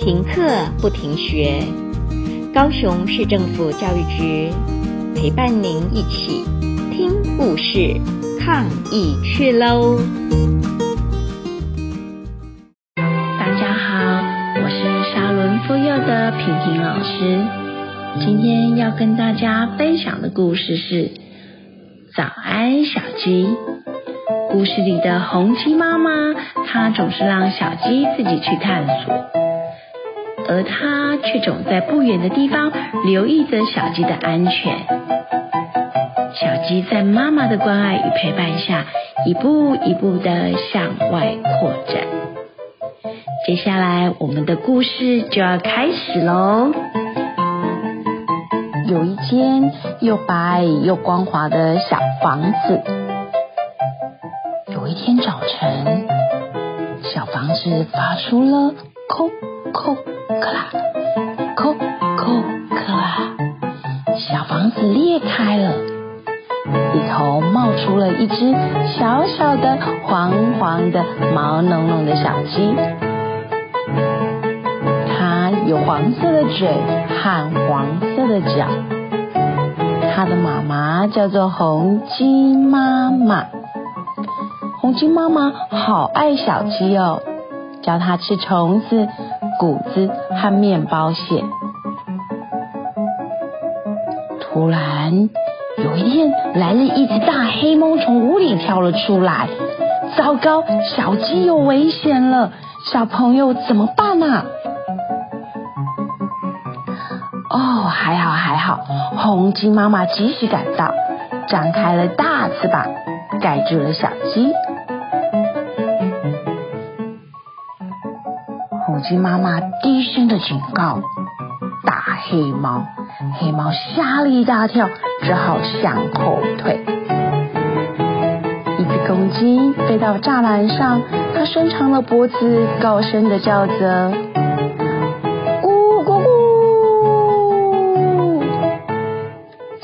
停课不停学，高雄市政府教育局陪伴您一起听故事、抗疫去喽！大家好，我是沙仑附幼的萍萍老师，今天要跟大家分享的故事是《早安小鸡》。故事里的红鸡妈妈，她总是让小鸡自己去探索。而他却总在不远的地方留意着小鸡的安全。小鸡在妈妈的关爱与陪伴下，一步一步的向外扩展。接下来，我们的故事就要开始喽。有一间又白又光滑的小房子。有一天早晨，小房子发出了“叩叩”。克拉，叩叩克拉，小房子裂开了，里头冒出了一只小小的黄黄的毛茸茸的小鸡。它有黄色的嘴和黄色的脚。它的妈妈叫做红鸡妈妈。红鸡妈妈好爱小鸡哦，教它吃虫子。谷子和面包屑。突然，有一天来了一只大黑猫，从屋里跳了出来。糟糕，小鸡有危险了！小朋友怎么办呢？啊？哦，还好还好，红鸡妈妈及时赶到，张开了大翅膀，盖住了小鸡。鸡妈妈低声的警告大黑猫，黑猫吓了一大跳，只好向后退。一只公鸡飞到栅栏上，它伸长了脖子，高声的叫着：“咕咕咕！”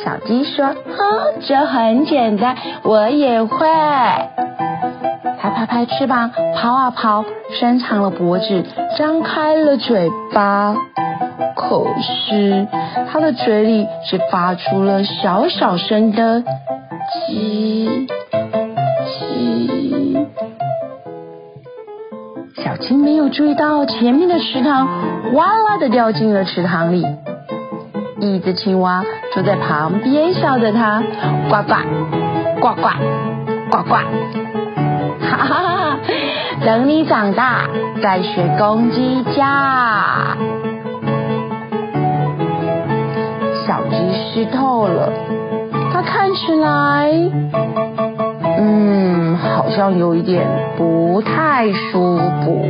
小鸡说：“哈，这很简单，我也会。”它拍拍翅膀，跑啊跑，伸长了脖子，张开了嘴巴。可是它的嘴里只发出了小小声的“叽叽”。小青没有注意到前面的池塘，哇啦的掉进了池塘里。一只青蛙坐在旁边，笑着它：“呱呱，呱呱，呱呱。”哈哈！等你长大再学公鸡叫。小鸡湿透了，它看起来，嗯，好像有一点不太舒服。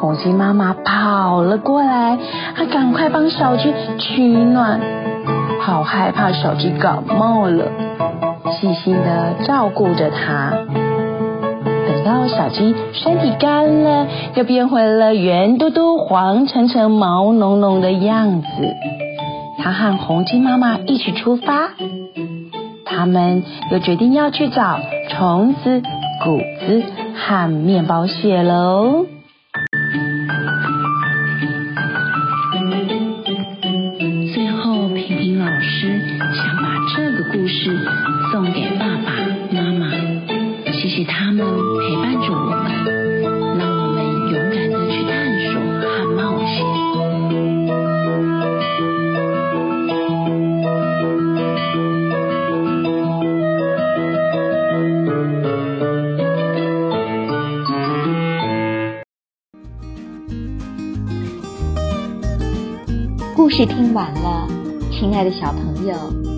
红鸡妈妈跑了过来，它赶快帮小鸡取暖。好害怕小鸡感冒了，细心的照顾着它。等到小鸡身体干了，又变回了圆嘟嘟、黄澄澄、毛茸茸的样子。它和红鸡妈妈一起出发，他们又决定要去找虫子、谷子和面包屑喽。是送给爸爸妈妈谢谢他们陪伴着我们让我们勇敢的去探索和冒险。故事听完了亲爱的小朋友